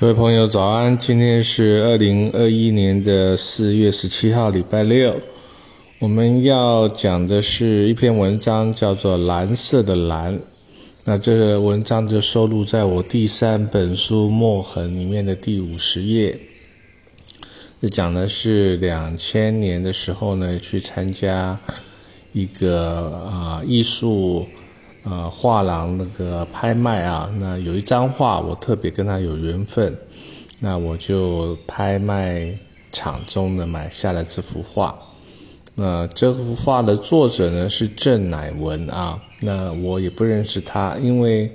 各位朋友，早安！今天是二零二一年的四月十七号，礼拜六。我们要讲的是一篇文章，叫做《蓝色的蓝》。那这个文章就收录在我第三本书《墨痕》里面的第五十页。这讲的是两千年的时候呢，去参加一个啊艺术。呃，画廊那个拍卖啊，那有一张画，我特别跟他有缘分，那我就拍卖场中呢买下了这幅画。那这幅画的作者呢是郑乃文啊，那我也不认识他，因为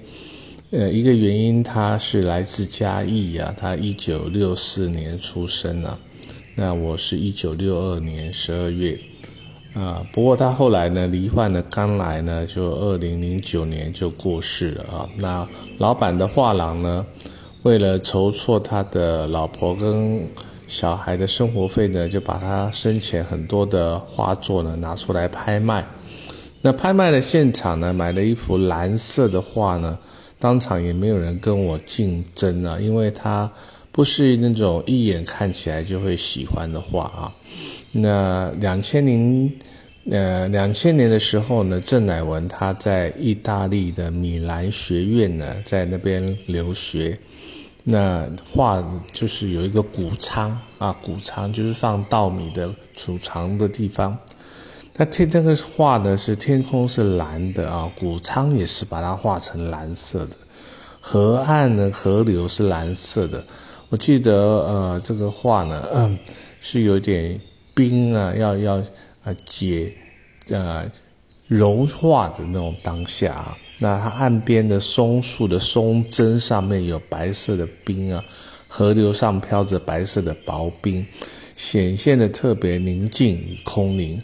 呃一个原因，他是来自嘉义啊，他一九六四年出生啊，那我是一九六二年十二月。啊，不过他后来呢，罹患了肝癌呢，就二零零九年就过世了啊。那老板的画廊呢，为了筹措他的老婆跟小孩的生活费呢，就把他生前很多的画作呢拿出来拍卖。那拍卖的现场呢，买了一幅蓝色的画呢，当场也没有人跟我竞争啊，因为他不是那种一眼看起来就会喜欢的画啊。那两千零，呃，两千年的时候呢，郑乃文他在意大利的米兰学院呢，在那边留学。那画就是有一个谷仓啊，谷仓就是放稻米的储藏的地方。那天这个画呢是天空是蓝的啊，谷仓也是把它画成蓝色的，河岸呢河流是蓝色的。我记得呃，这个画呢，嗯，是有点。冰啊，要要啊解，呃融化的那种当下啊，那它岸边的松树的松针上面有白色的冰啊，河流上飘着白色的薄冰，显现的特别宁静与空灵。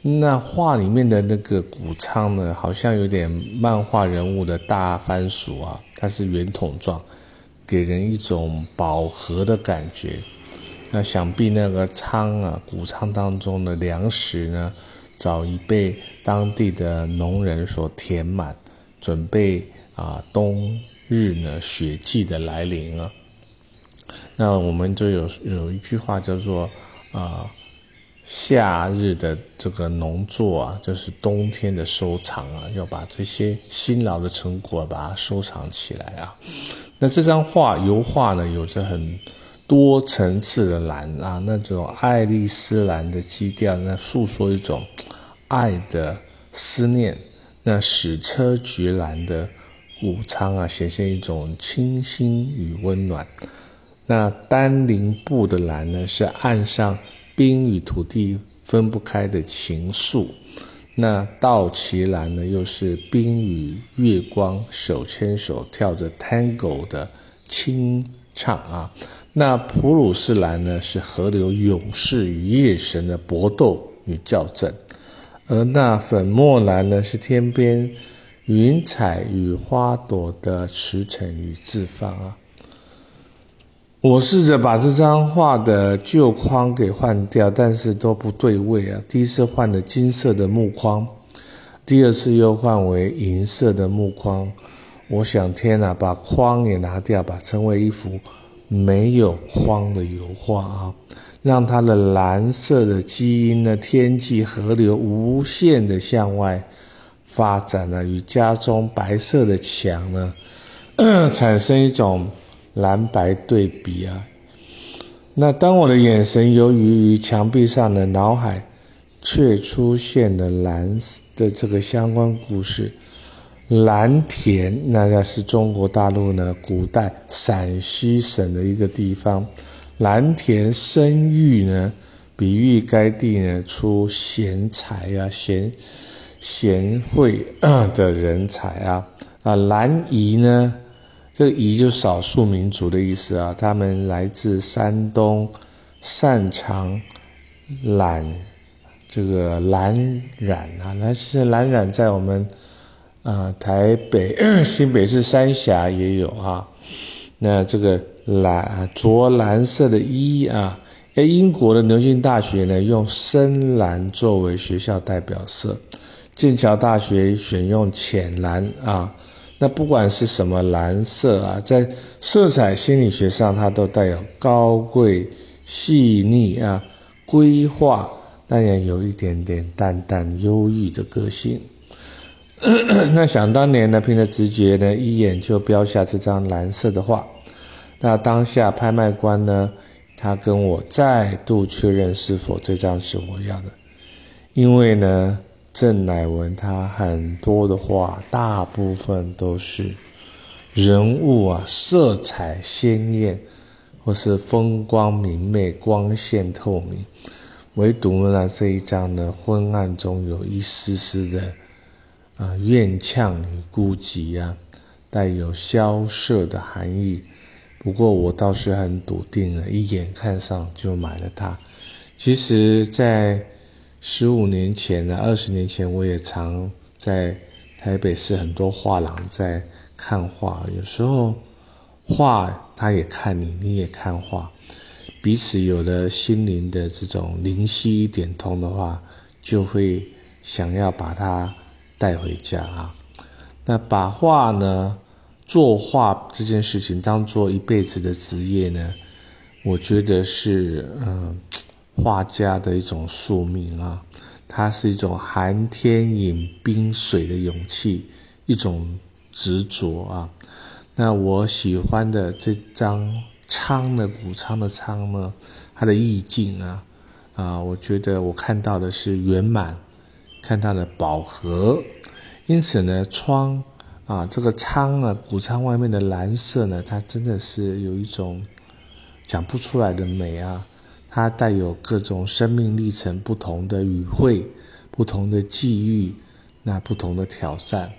那画里面的那个谷仓呢，好像有点漫画人物的大番薯啊，它是圆筒状，给人一种饱和的感觉。那想必那个仓啊，谷仓当中的粮食呢，早已被当地的农人所填满，准备啊冬日呢雪季的来临了。那我们就有有一句话叫做啊，夏日的这个农作啊，就是冬天的收藏啊，要把这些辛劳的成果把它收藏起来啊。那这张画油画呢，有着很。多层次的蓝啊，那种爱丽丝蓝的基调，那诉说一种爱的思念；那矢车菊蓝的武昌啊，显现一种清新与温暖；那丹林布的蓝呢，是岸上冰与土地分不开的情愫；那稻旗蓝呢，又是冰与月光手牵手跳着 tango 的清唱啊。那普鲁士蓝呢，是河流勇士与夜神的搏斗与校正；而那粉墨蓝呢，是天边云彩与花朵的驰骋与自放啊。我试着把这张画的旧框给换掉，但是都不对位啊。第一次换的金色的木框，第二次又换为银色的木框。我想，天哪，把框也拿掉吧，成为一幅。没有框的油画啊，让它的蓝色的基因呢，天际河流无限的向外发展了，与家中白色的墙呢，产生一种蓝白对比啊。那当我的眼神游移于墙壁上的脑海，却出现了蓝的这个相关故事。蓝田，那个是中国大陆呢古代陕西省的一个地方。蓝田生育呢，比喻该地呢出贤才啊，贤贤惠的人才啊。啊，蓝夷呢，这个夷就少数民族的意思啊，他们来自山东，擅长染这个蓝染啊，那是蓝染在我们。啊，台北 新北市三峡也有啊。那这个蓝着蓝色的衣啊，哎，英国的牛津大学呢用深蓝作为学校代表色，剑桥大学选用浅蓝啊。那不管是什么蓝色啊，在色彩心理学上，它都带有高贵、细腻啊、规划，但也有一点点淡淡忧郁的个性。那想当年呢，凭着直觉呢，一眼就标下这张蓝色的画。那当下拍卖官呢，他跟我再度确认是否这张是我要的，因为呢。郑乃文他很多的画，大部分都是人物啊，色彩鲜艳，或是风光明媚、光线透明。唯独呢这一张呢，昏暗中有一丝丝的啊怨呛与孤寂啊，带有萧瑟的含义。不过我倒是很笃定了，一眼看上就买了它。其实，在十五年前呢，二十年前，我也常在台北市很多画廊在看画。有时候画他也看你，你也看画，彼此有了心灵的这种灵犀一点通的话，就会想要把它带回家啊。那把画呢，作画这件事情当做一辈子的职业呢，我觉得是嗯。画家的一种宿命啊，它是一种寒天饮冰水的勇气，一种执着啊。那我喜欢的这张苍的谷仓的仓呢，它的意境啊，啊，我觉得我看到的是圆满，看它的饱和。因此呢，窗啊，这个仓啊，谷仓外面的蓝色呢，它真的是有一种讲不出来的美啊。它带有各种生命历程不同的语汇，不同的际遇，那不同的挑战，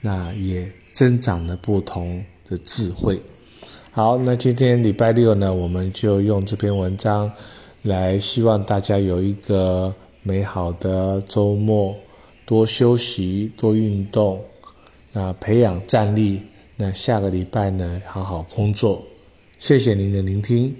那也增长了不同的智慧。好，那今天礼拜六呢，我们就用这篇文章来，希望大家有一个美好的周末，多休息，多运动，那培养战力。那下个礼拜呢，好好工作。谢谢您的聆听。